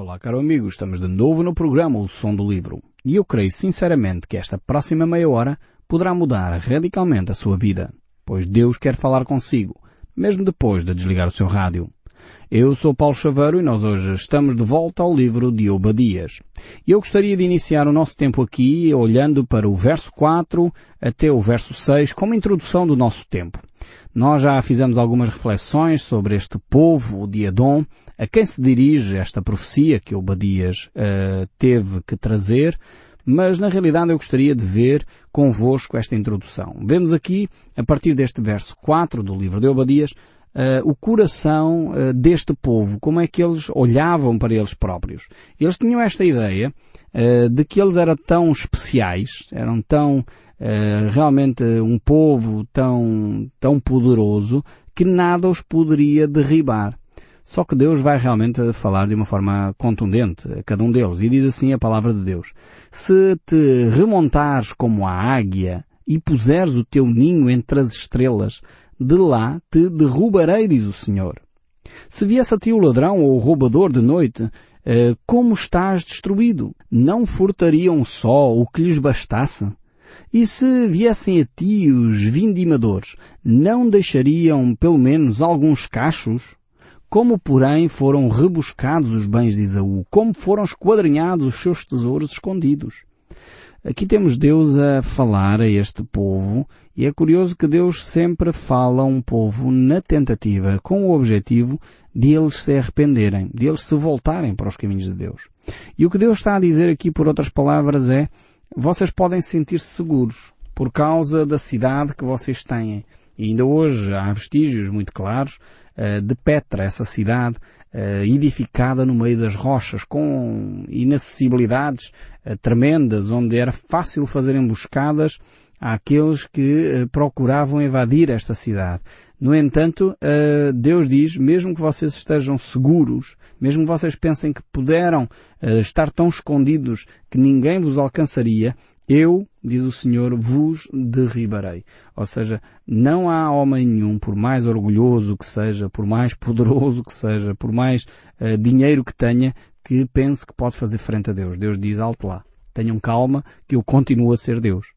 Olá, caro amigo, estamos de novo no programa O Som do Livro. E eu creio sinceramente que esta próxima meia hora poderá mudar radicalmente a sua vida, pois Deus quer falar consigo, mesmo depois de desligar o seu rádio. Eu sou Paulo Chaveiro e nós hoje estamos de volta ao livro de Obadias. E eu gostaria de iniciar o nosso tempo aqui olhando para o verso 4 até o verso 6 como introdução do nosso tempo. Nós já fizemos algumas reflexões sobre este povo de Edom, a quem se dirige esta profecia que Obadias uh, teve que trazer, mas na realidade eu gostaria de ver convosco esta introdução. Vemos aqui, a partir deste verso 4 do livro de Obadias, Uh, o coração uh, deste povo, como é que eles olhavam para eles próprios. Eles tinham esta ideia uh, de que eles eram tão especiais, eram tão realmente um povo tão, tão poderoso que nada os poderia derribar. Só que Deus vai realmente falar de uma forma contundente a cada um deles. E diz assim a palavra de Deus. Se te remontares como a águia e puseres o teu ninho entre as estrelas, de lá te derrubarei, diz o Senhor. Se viesse a ti o ladrão ou o roubador de noite, eh, como estás destruído? Não furtariam só o que lhes bastasse? E se viessem a ti os vindimadores, não deixariam pelo menos alguns cachos? Como, porém, foram rebuscados os bens de Isaú? Como foram esquadrinhados os seus tesouros escondidos? Aqui temos Deus a falar a este povo e é curioso que Deus sempre fala a um povo na tentativa, com o objetivo de eles se arrependerem, de eles se voltarem para os caminhos de Deus. E o que Deus está a dizer aqui, por outras palavras, é vocês podem sentir-se seguros por causa da cidade que vocês têm. E ainda hoje há vestígios muito claros uh, de Petra, essa cidade uh, edificada no meio das rochas, com inacessibilidades uh, tremendas, onde era fácil fazer emboscadas àqueles que procuravam invadir esta cidade. No entanto, Deus diz, mesmo que vocês estejam seguros, mesmo que vocês pensem que puderam estar tão escondidos que ninguém vos alcançaria, eu, diz o Senhor, vos derribarei. Ou seja, não há homem nenhum, por mais orgulhoso que seja, por mais poderoso que seja, por mais uh, dinheiro que tenha, que pense que pode fazer frente a Deus. Deus diz, alto lá. Tenham calma, que eu continuo a ser Deus.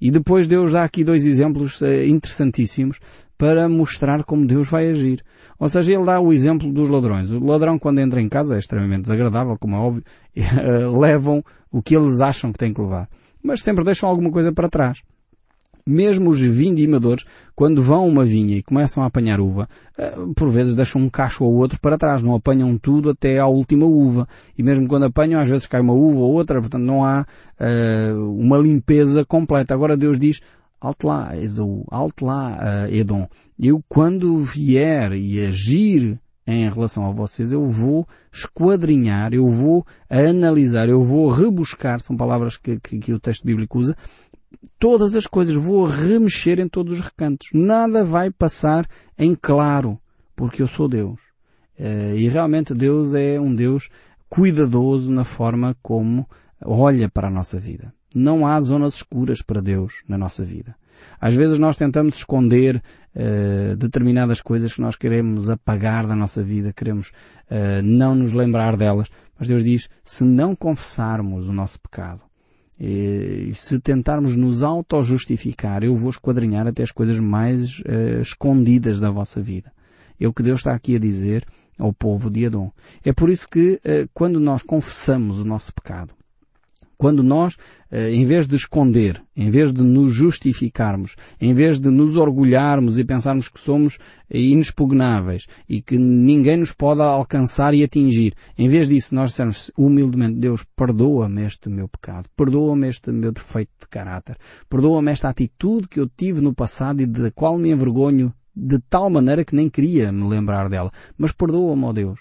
E depois Deus dá aqui dois exemplos uh, interessantíssimos para mostrar como Deus vai agir. Ou seja, ele dá o exemplo dos ladrões. O ladrão, quando entra em casa, é extremamente desagradável, como é óbvio, levam o que eles acham que têm que levar mas sempre deixam alguma coisa para trás. Mesmo os vindimadores, quando vão a uma vinha e começam a apanhar uva, eh, por vezes deixam um cacho ou outro para trás, não apanham tudo até à última uva. E mesmo quando apanham, às vezes cai uma uva ou outra, portanto não há uh, uma limpeza completa. Agora Deus diz, alto lá, Esaú, alto lá, uh, Edom. Eu quando vier e agir em relação a vocês, eu vou esquadrinhar, eu vou analisar, eu vou rebuscar, são palavras que, que, que o texto bíblico usa, todas as coisas, vou remexer em todos os recantos. Nada vai passar em claro, porque eu sou Deus. Eh, e realmente Deus é um Deus cuidadoso na forma como olha para a nossa vida. Não há zonas escuras para Deus na nossa vida. Às vezes nós tentamos esconder uh, determinadas coisas que nós queremos apagar da nossa vida, queremos uh, não nos lembrar delas, mas Deus diz, se não confessarmos o nosso pecado, e, e se tentarmos nos auto-justificar, eu vou esquadrinhar até as coisas mais uh, escondidas da vossa vida. É o que Deus está aqui a dizer ao povo de Adão. É por isso que, quando nós confessamos o nosso pecado, quando nós, eh, em vez de esconder, em vez de nos justificarmos, em vez de nos orgulharmos e pensarmos que somos inexpugnáveis e que ninguém nos pode alcançar e atingir, em vez disso nós dissermos humildemente, Deus, perdoa-me este meu pecado, perdoa-me este meu defeito de caráter, perdoa-me esta atitude que eu tive no passado e da qual me envergonho de tal maneira que nem queria me lembrar dela, mas perdoa-me, ó Deus.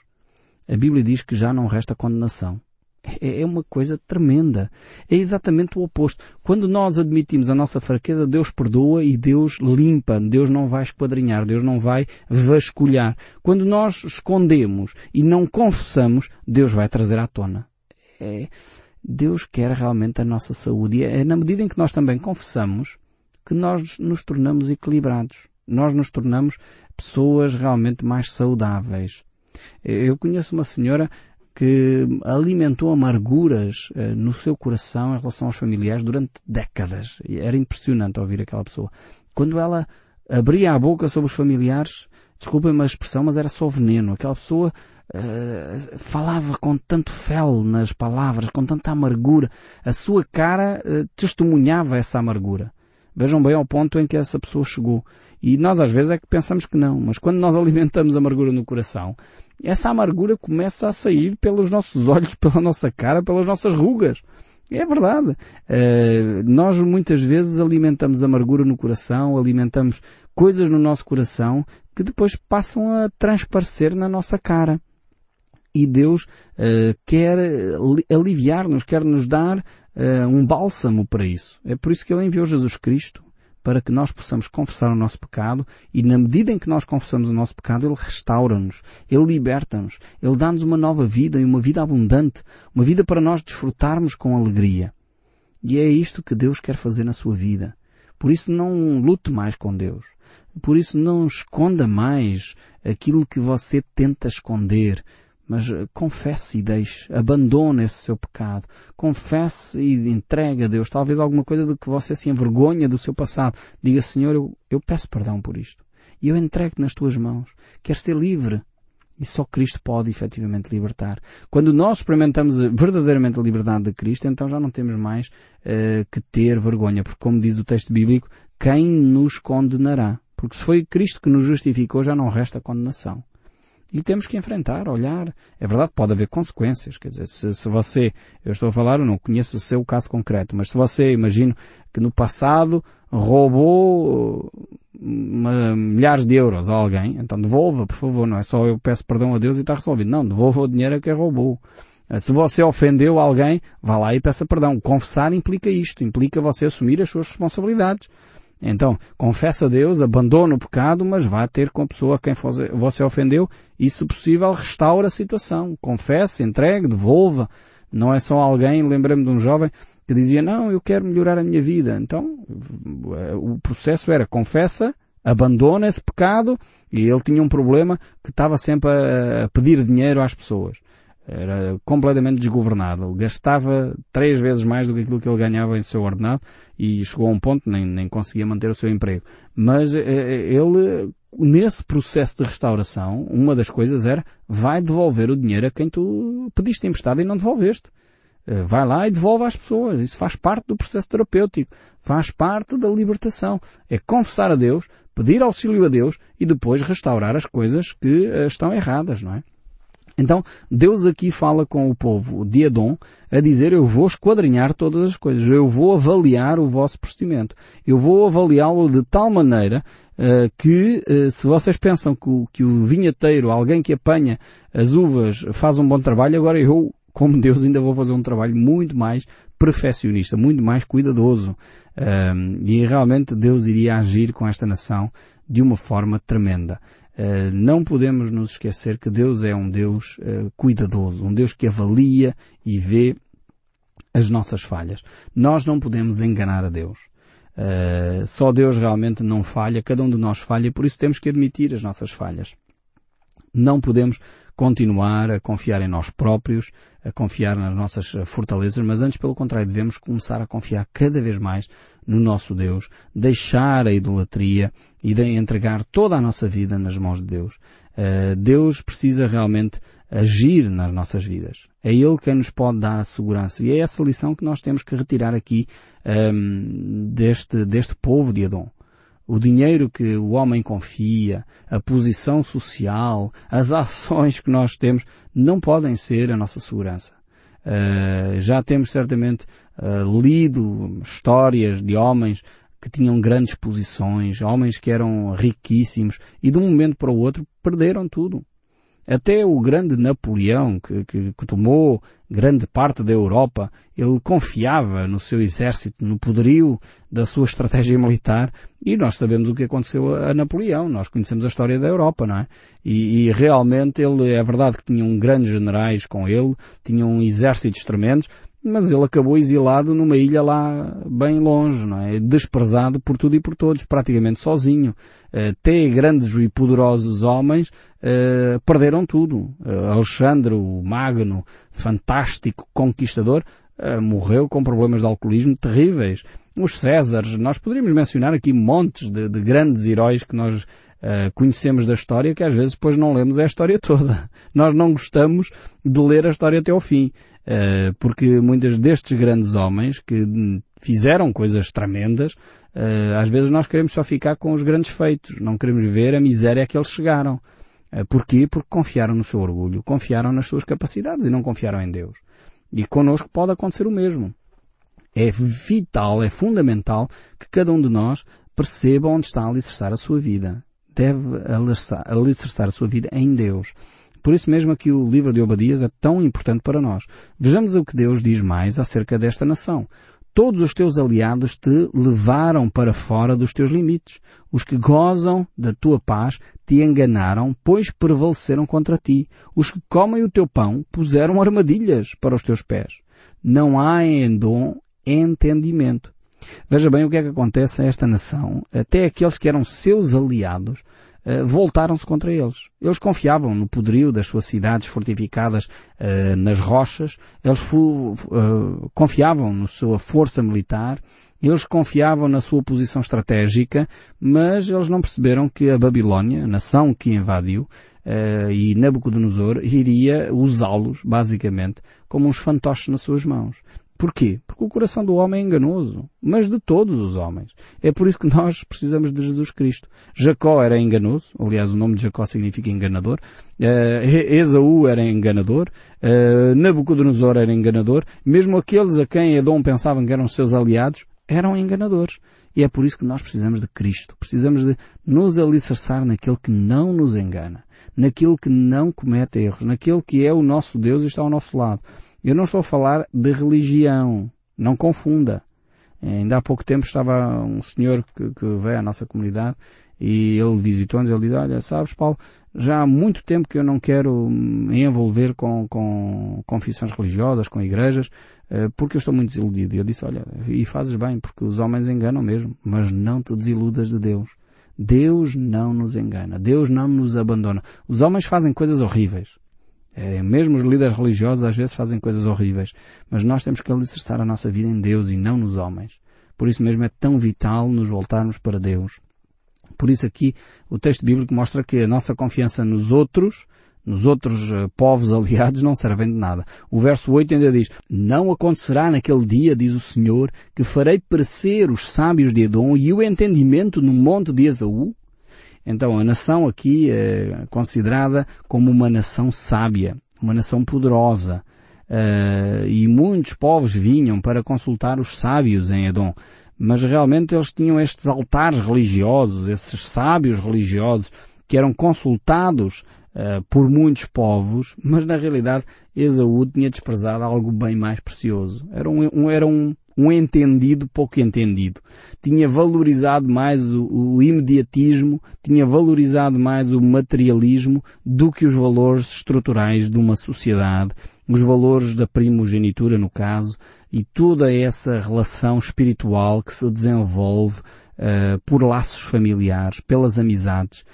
A Bíblia diz que já não resta condenação é, é uma coisa tremenda. É exatamente o oposto. Quando nós admitimos a nossa fraqueza, Deus perdoa e Deus limpa. Deus não vai esquadrinhar, Deus não vai vasculhar. Quando nós escondemos e não confessamos, Deus vai trazer à tona. É, Deus quer realmente a nossa saúde. E é na medida em que nós também confessamos que nós nos tornamos equilibrados. Nós nos tornamos pessoas realmente mais saudáveis. Eu conheço uma senhora que alimentou amarguras uh, no seu coração em relação aos familiares durante décadas. Era impressionante ouvir aquela pessoa. Quando ela abria a boca sobre os familiares, desculpem-me a expressão, mas era só veneno. Aquela pessoa uh, falava com tanto fel nas palavras, com tanta amargura. A sua cara uh, testemunhava essa amargura. Vejam bem ao ponto em que essa pessoa chegou. E nós às vezes é que pensamos que não, mas quando nós alimentamos amargura no coração, essa amargura começa a sair pelos nossos olhos, pela nossa cara, pelas nossas rugas. É verdade. Uh, nós muitas vezes alimentamos amargura no coração, alimentamos coisas no nosso coração que depois passam a transparecer na nossa cara. E Deus uh, quer aliviar-nos, quer nos dar uh, um bálsamo para isso. É por isso que Ele enviou Jesus Cristo para que nós possamos confessar o nosso pecado e na medida em que nós confessamos o nosso pecado, Ele restaura-nos, Ele liberta-nos, Ele dá-nos uma nova vida e uma vida abundante, uma vida para nós desfrutarmos com alegria. E é isto que Deus quer fazer na sua vida. Por isso não lute mais com Deus. Por isso não esconda mais aquilo que você tenta esconder mas eh, confesse e deixe, abandone esse seu pecado, confesse e entregue a Deus, talvez alguma coisa de que você se envergonha do seu passado. Diga, Senhor, eu, eu peço perdão por isto. E eu entrego nas tuas mãos. Quer ser livre. E só Cristo pode efetivamente libertar. Quando nós experimentamos verdadeiramente a liberdade de Cristo, então já não temos mais uh, que ter vergonha, porque como diz o texto bíblico, quem nos condenará? Porque se foi Cristo que nos justificou, já não resta condenação. E temos que enfrentar, olhar. É verdade, pode haver consequências. Quer dizer, se, se você, eu estou a falar, eu não conheço o seu caso concreto, mas se você, imagino que no passado roubou uma, milhares de euros a alguém, então devolva, por favor, não é só eu peço perdão a Deus e está resolvido. Não, devolva o dinheiro a quem roubou. Se você ofendeu alguém, vá lá e peça perdão. Confessar implica isto, implica você assumir as suas responsabilidades. Então, confessa a Deus, abandona o pecado, mas vá ter com a pessoa a quem você ofendeu e, se possível, restaura a situação. Confesse, entregue, devolva. Não é só alguém, lembrei-me de um jovem que dizia, não, eu quero melhorar a minha vida. Então, o processo era confessa, abandona esse pecado e ele tinha um problema que estava sempre a pedir dinheiro às pessoas. Era completamente desgovernado. Gastava três vezes mais do que aquilo que ele ganhava em seu ordenado e chegou a um ponto nem, nem conseguia manter o seu emprego. Mas eh, eh, ele, nesse processo de restauração, uma das coisas era vai devolver o dinheiro a quem tu pediste emprestado e não devolveste. Eh, vai lá e devolve às pessoas. Isso faz parte do processo terapêutico. Faz parte da libertação. É confessar a Deus, pedir auxílio a Deus e depois restaurar as coisas que estão erradas, não é? Então, Deus aqui fala com o povo de Edom a dizer eu vou esquadrinhar todas as coisas, eu vou avaliar o vosso procedimento, eu vou avaliá-lo de tal maneira uh, que uh, se vocês pensam que o, que o vinheteiro, alguém que apanha as uvas, faz um bom trabalho, agora eu, como Deus, ainda vou fazer um trabalho muito mais perfeccionista, muito mais cuidadoso. Uh, e realmente Deus iria agir com esta nação de uma forma tremenda. Eh, não podemos nos esquecer que Deus é um Deus uh, cuidadoso, um Deus que avalia e vê as nossas falhas. Nós não podemos enganar a Deus. Uh, só Deus realmente não falha, cada um de nós falha, por isso temos que admitir as nossas falhas. Não podemos continuar a confiar em nós próprios, a confiar nas nossas fortalezas, mas antes, pelo contrário, devemos começar a confiar cada vez mais no nosso Deus, deixar a idolatria e de entregar toda a nossa vida nas mãos de Deus. Uh, Deus precisa realmente agir nas nossas vidas. É Ele quem nos pode dar a segurança. E é essa lição que nós temos que retirar aqui um, ehm, deste, deste povo de Adão o dinheiro que o homem confia, a posição social, as ações que nós temos, não podem ser a nossa segurança. Uh, já temos certamente uh, lido histórias de homens que tinham grandes posições, homens que eram riquíssimos e de um momento para o outro perderam tudo. Até o grande Napoleão, que, que, que, tomou grande parte da Europa, ele confiava no seu exército, no poderio da sua estratégia militar, e nós sabemos o que aconteceu a Napoleão, nós conhecemos a história da Europa, não é? E, e realmente ele, é verdade que tinham grandes generais com ele, tinham exércitos tremendos, mas ele acabou exilado numa ilha lá bem longe, não é? Desprezado por tudo e por todos, praticamente sozinho. Até grandes e poderosos homens uh, perderam tudo. Uh, Alexandre, o Magno, fantástico conquistador, morreu com problemas de alcoolismo terríveis. Os Césares, nós poderíamos mencionar aqui montes de, de grandes heróis que nós Uh, conhecemos da história que às vezes depois não lemos a história toda. Nós não gostamos de ler a história até ao fim. Uh, porque muitos destes grandes homens que fizeram coisas tremendas, uh, às vezes nós queremos só ficar com os grandes feitos. Não queremos ver a miséria a que eles chegaram. Porquê? Porque confiaram no seu orgulho, confiaram nas suas capacidades e não confiaram em Deus. E connosco pode acontecer o mesmo. É vital, é fundamental que cada um de nós perceba onde está a alicerçar a sua vida deve alicerçar a sua vida em Deus. Por isso mesmo aqui o livro de Obadias é tão importante para nós. Vejamos o que Deus diz mais acerca desta nação. Todos os teus aliados te levaram para fora dos teus limites. Os que gozam da tua paz te enganaram, pois prevaleceram contra ti. Os que comem o teu pão puseram armadilhas para os teus pés. Não há em Edom entendimento. Veja bem o que é que acontece a esta nação. Até aqueles que eram seus aliados voltaram-se contra eles. Eles confiavam no poderio das suas cidades fortificadas uh, nas rochas, eles uh, confiavam na sua força militar, eles confiavam na sua posição estratégica, mas eles não perceberam que a Babilónia, a nação que invadiu, uh, e Nabucodonosor iria usá-los, basicamente, como uns fantoches nas suas mãos. Porquê? Porque o coração do homem é enganoso, mas de todos os homens. É por isso que nós precisamos de Jesus Cristo. Jacó era enganoso, aliás o nome de Jacó significa enganador, uh, Esaú era enganador, uh, Nabucodonosor era enganador, mesmo aqueles a quem Edom pensavam que eram seus aliados, eram enganadores. E é por isso que nós precisamos de Cristo. Precisamos de nos alicerçar naquele que não nos engana, naquele que não comete erros, naquele que é o nosso Deus e está ao nosso lado. Eu não estou a falar de religião. Não confunda. Ainda há pouco tempo estava um senhor que, que veio à nossa comunidade e ele visitou-nos e ele disse, olha, sabes Paulo, já há muito tempo que eu não quero me envolver com, com confissões religiosas, com igrejas, eh, porque eu estou muito desiludido. E eu disse, olha, e fazes bem, porque os homens enganam mesmo, mas não te desiludas de Deus. Deus não nos engana. Deus não nos abandona. Os homens fazem coisas horríveis. É, mesmo os líderes religiosos às vezes fazem coisas horríveis, mas nós temos que alicerçar a nossa vida em Deus e não nos homens. Por isso mesmo é tão vital nos voltarmos para Deus. Por isso aqui o texto bíblico mostra que a nossa confiança nos outros, nos outros uh, povos aliados não servem de nada. O verso 8 ainda diz, Não acontecerá naquele dia, diz o Senhor, que farei perecer os sábios de Edom e o entendimento no monte de Esaú, então, a nação aqui é considerada como uma nação sábia, uma nação poderosa. Uh, e muitos povos vinham para consultar os sábios em Edom. Mas realmente eles tinham estes altares religiosos, esses sábios religiosos, que eram consultados uh, por muitos povos, mas na realidade Esaú tinha desprezado algo bem mais precioso. Era um, um era um, um entendido pouco entendido. Tinha valorizado mais o, o, imediatismo, tinha valorizado mais o materialismo do que os valores estruturais de uma sociedade, os valores da primogenitura no caso, e toda essa relação espiritual que se desenvolve uh, por laços familiares, pelas amizades,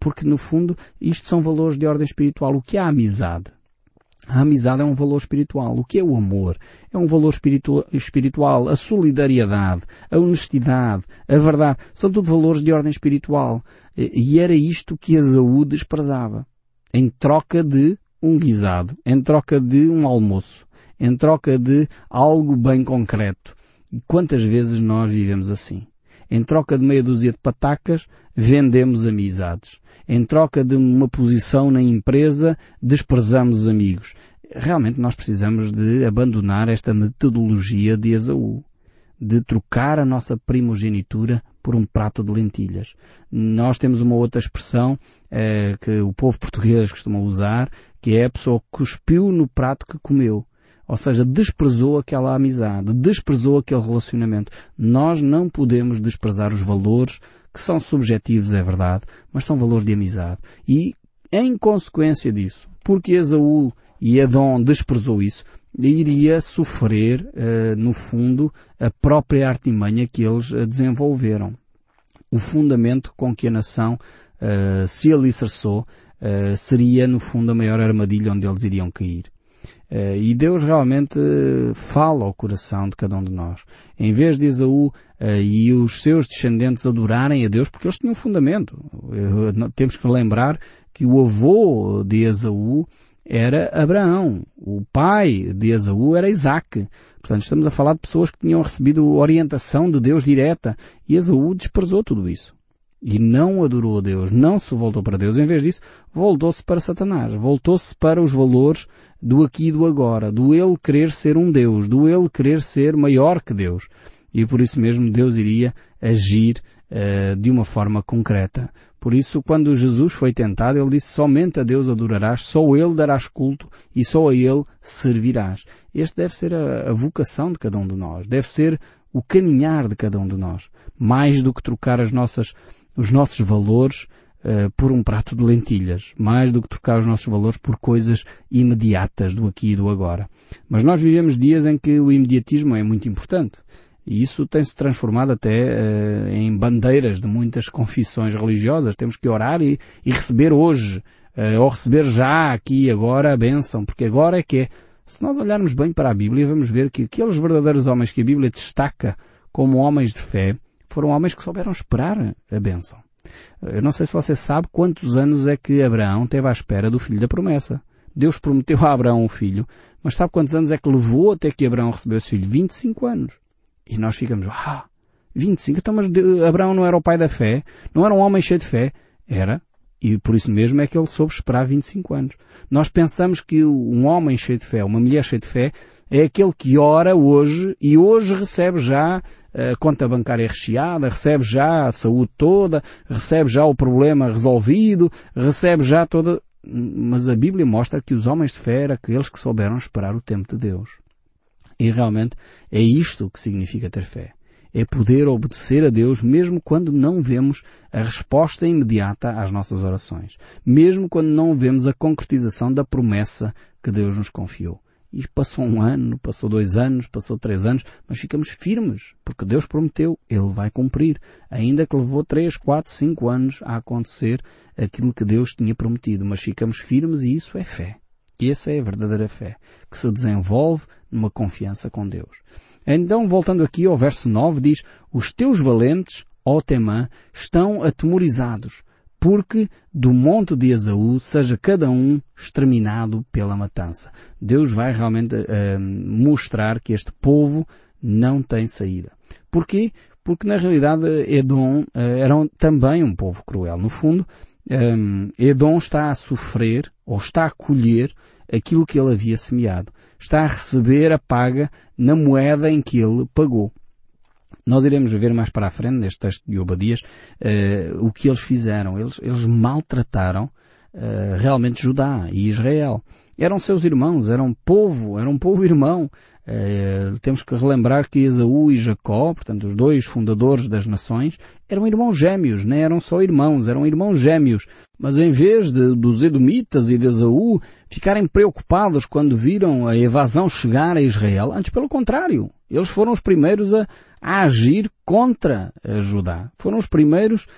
porque no fundo isto são valores de ordem espiritual. O que é a amizade? A amizade é um valor espiritual. O que é o amor? É um valor espiritual. A solidariedade, a honestidade, a verdade, são tudo valores de ordem espiritual. E era isto que Esaú desprezava. Em troca de um guisado, em troca de um almoço, em troca de algo bem concreto. E quantas vezes nós vivemos assim? Em troca de meia dúzia de patacas, vendemos amizades em troca de uma posição na empresa, desprezamos os amigos. Realmente nós precisamos de abandonar esta metodologia de Esaú, de trocar a nossa primogenitura por um prato de lentilhas. Nós temos uma outra expressão eh, que o povo português costuma usar, que é a pessoa que cuspiu no prato que comeu. Ou seja, desprezou aquela amizade, desprezou aquele relacionamento. Nós não podemos desprezar os valores que são subjetivos, é verdade, mas são valores de amizade. E, em consequência disso, porque Esaú e Edom desprezou isso, iria sofrer, no fundo, a própria artimanha que eles desenvolveram. O fundamento com que a nação se alicerçou seria, no fundo, a maior armadilha onde eles iriam cair. Uh, e Deus realmente fala ao coração de cada um de nós. Em vez de Esaú uh, e os seus descendentes adorarem a Deus, porque eles tinham fundamento. Temos que lembrar que o avô de Esaú era Abraão. O pai de Esaú era Isaac. Portanto, estamos a falar de pessoas que tinham recebido orientação de Deus direta. E Esaú desprezou tudo isso e não adorou a Deus, não se voltou para Deus, em vez disso, voltou-se para Satanás, voltou-se para os valores do aqui e do agora, do ele querer ser um Deus, do ele querer ser maior que Deus. E por isso mesmo Deus iria agir uh, de uma forma concreta. Por isso, quando Jesus foi tentado, ele disse, somente a Deus adorarás, só Ele darás culto e só a Ele servirás. Este deve ser a, a vocação de cada um de nós, deve ser o caminhar de cada um de nós. Mais do que trocar as nossas os nossos valores uh, por um prato de lentilhas, mais do que trocar os nossos valores por coisas imediatas do aqui e do agora. Mas nós vivemos dias em que o imediatismo é muito importante. E isso tem-se transformado até uh, em bandeiras de muitas confissões religiosas. Temos que orar e, e receber hoje, uh, ou receber já aqui agora a bênção, porque agora é que é. Se nós olharmos bem para a Bíblia, vamos ver que aqueles verdadeiros homens que a Bíblia destaca como homens de fé, foram homens que souberam esperar a bênção. Eu não sei se você sabe quantos anos é que Abraão teve à espera do filho da promessa. Deus prometeu a Abraão um filho, mas sabe quantos anos é que levou até que Abraão recebeu esse filho? 25 anos. E nós ficamos, ah, 25? Então mas Abraão não era o pai da fé? Não era um homem cheio de fé? Era. E por isso mesmo é que ele soube esperar 25 anos. Nós pensamos que um homem cheio de fé, uma mulher cheia de fé, é aquele que ora hoje e hoje recebe já a conta bancária recheada, recebe já a saúde toda, recebe já o problema resolvido, recebe já toda... Mas a Bíblia mostra que os homens de fé eram aqueles que souberam esperar o tempo de Deus. E realmente é isto que significa ter fé. É poder obedecer a Deus mesmo quando não vemos a resposta imediata às nossas orações. Mesmo quando não vemos a concretização da promessa que Deus nos confiou. E passou um ano, passou dois anos, passou três anos, mas ficamos firmes, porque Deus prometeu, Ele vai cumprir. Ainda que levou três, quatro, cinco anos a acontecer aquilo que Deus tinha prometido, mas ficamos firmes e isso é fé. E essa é a verdadeira fé, que se desenvolve numa confiança com Deus. Então, voltando aqui ao verso 9, diz, os teus valentes, ó Temã, estão atemorizados, porque do monte de Esaú seja cada um exterminado pela matança. Deus vai realmente uh, mostrar que este povo não tem saída. Porquê? Porque na realidade Edom uh, era também um povo cruel. No fundo, um, Edom está a sofrer ou está a colher aquilo que ele havia semeado. Está a receber a paga na moeda em que ele pagou. Nós iremos ver mais para a frente, neste texto de Obadias, uh, o que eles fizeram. Eles, eles maltrataram uh, realmente Judá e Israel. Eram seus irmãos, eram povo, eram povo irmão. Uh, temos que relembrar que Esaú e Jacó, portanto os dois fundadores das nações, eram irmãos gêmeos, não eram só irmãos, eram irmãos gêmeos. Mas em vez de, dos Edomitas e de Esaú ficarem preocupados quando viram a evasão chegar a Israel, antes pelo contrário, eles foram os primeiros a, a agir contra Judá. Foram os primeiros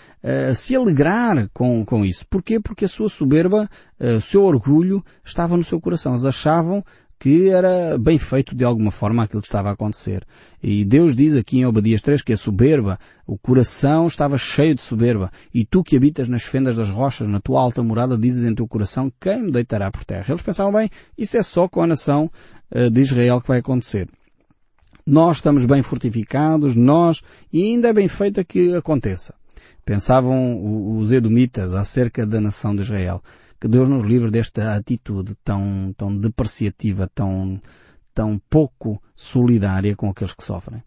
a se alegrar com, com isso. Porquê? Porque a sua soberba, o seu orgulho estava no seu coração. Eles achavam que era bem feito de alguma forma aquilo que estava a acontecer. E Deus diz aqui em Obadias 3 que a soberba, o coração estava cheio de soberba. E tu que habitas nas fendas das rochas, na tua alta morada, dizes em teu coração, quem me deitará por terra? Eles pensavam bem, isso é só com a nação de Israel que vai acontecer nós estamos bem fortificados, nós, e ainda é bem feito que aconteça. Pensavam os edomitas acerca da nação de Israel. Que Deus nos livre desta atitude tão, tão depreciativa, tão, tão pouco solidária com aqueles que sofrem.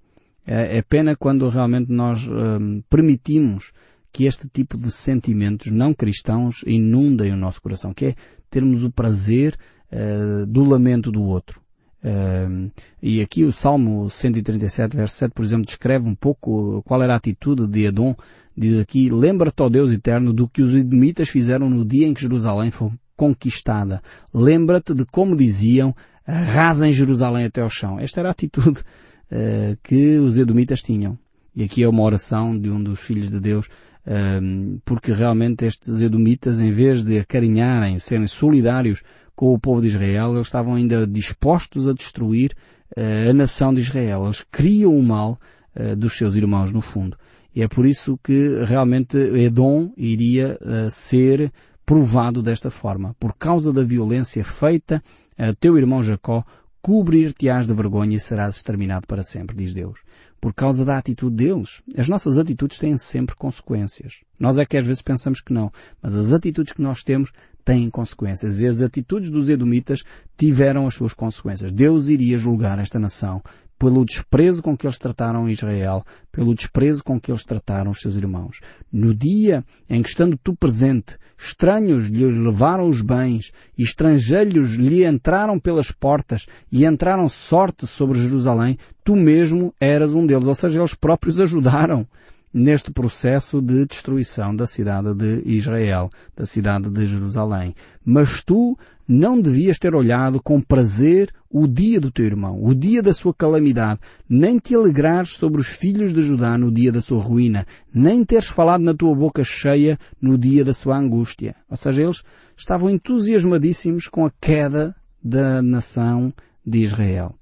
É, é pena quando realmente nós hum, permitimos que este tipo de sentimentos não cristãos inundem o nosso coração, que é termos o prazer uh, do lamento do outro. Uh, e aqui o Salmo 137, verso 7, por exemplo, descreve um pouco qual era a atitude de Edom. Diz aqui, lembra-te, ó Deus eterno, do que os edomitas fizeram no dia em que Jerusalém foi conquistada. Lembra-te de como diziam, arrasem Jerusalém até ao chão. Esta era a atitude uh, que os edomitas tinham. E aqui é uma oração de um dos filhos de Deus, um, porque realmente estes edomitas, em vez de acarinharem, serem solidários com o povo de Israel, eles estavam ainda dispostos a destruir uh, a nação de Israel. Eles criam o mal uh, dos seus irmãos, no fundo. E é por isso que realmente Edom iria uh, ser provado desta forma. Por causa da violência feita a teu irmão Jacó, cobrir-te-ás de vergonha e serás exterminado para sempre, diz Deus por causa da atitude deles. As nossas atitudes têm sempre consequências. Nós é que às vezes pensamos que não, mas as atitudes que nós temos têm consequências e as atitudes dos edomitas tiveram as suas consequências. Deus iria julgar esta nação pelo desprezo com que eles trataram Israel, pelo desprezo com que eles trataram os seus irmãos. No dia em que estando tu presente, estranhos lhes levaram os bens e estrangeiros lhe entraram pelas portas e entraram sorte sobre Jerusalém, tu mesmo eras um deles, ou seja, eles próprios ajudaram neste processo de destruição da cidade de Israel, da cidade de Jerusalém. Mas tu não devias ter olhado com prazer o dia do teu irmão, o dia da sua calamidade, nem te alegrares sobre os filhos de Judá no dia da sua ruína, nem teres falado na tua boca cheia no dia da sua angústia. Ou seja, eles estavam entusiasmadíssimos com a queda da nação de Israel.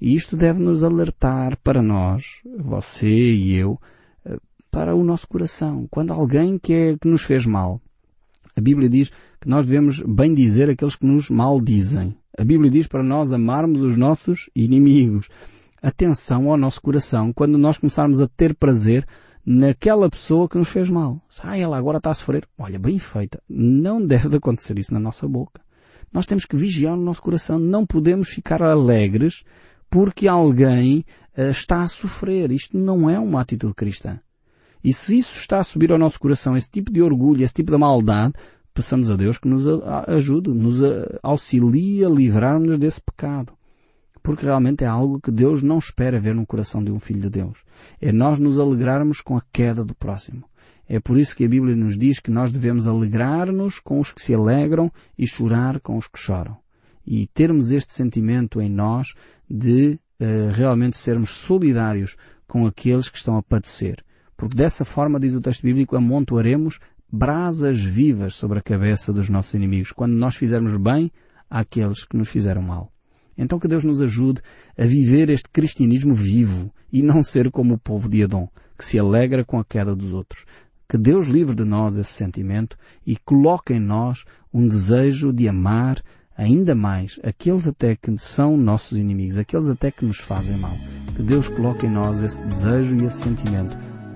E isto deve nos alertar para nós, você e eu, para o nosso coração. Quando alguém que, é, que nos fez mal, a Bíblia diz que nós devemos bem dizer aqueles que nos maldizem. A Bíblia diz para nós amarmos os nossos inimigos. Atenção ao nosso coração quando nós começarmos a ter prazer naquela pessoa que nos fez mal. Ah, ela agora está a sofrer. Olha, bem feita. Não deve acontecer isso na nossa boca. Nós temos que vigiar no nosso coração. Não podemos ficar alegres porque alguém uh, está a sofrer. Isto não é uma atitude cristã. E se isso está a subir ao nosso coração, esse tipo de orgulho, esse tipo de maldade, peçamos a Deus que nos ajude, nos auxilie a livrar-nos desse pecado. Porque realmente é algo que Deus não espera ver no coração de um filho de Deus. É nós nos alegrarmos com a queda do próximo. É por isso que a Bíblia nos diz que nós devemos alegrar-nos com os que se alegram e chorar com os que choram. E termos este sentimento em nós de uh, realmente sermos solidários com aqueles que estão a padecer. Porque dessa forma, diz o texto bíblico, amontoaremos brasas vivas sobre a cabeça dos nossos inimigos, quando nós fizermos bem àqueles que nos fizeram mal. Então que Deus nos ajude a viver este cristianismo vivo e não ser como o povo de Adão, que se alegra com a queda dos outros. Que Deus livre de nós esse sentimento e coloque em nós um desejo de amar ainda mais aqueles até que são nossos inimigos, aqueles até que nos fazem mal. Que Deus coloque em nós esse desejo e esse sentimento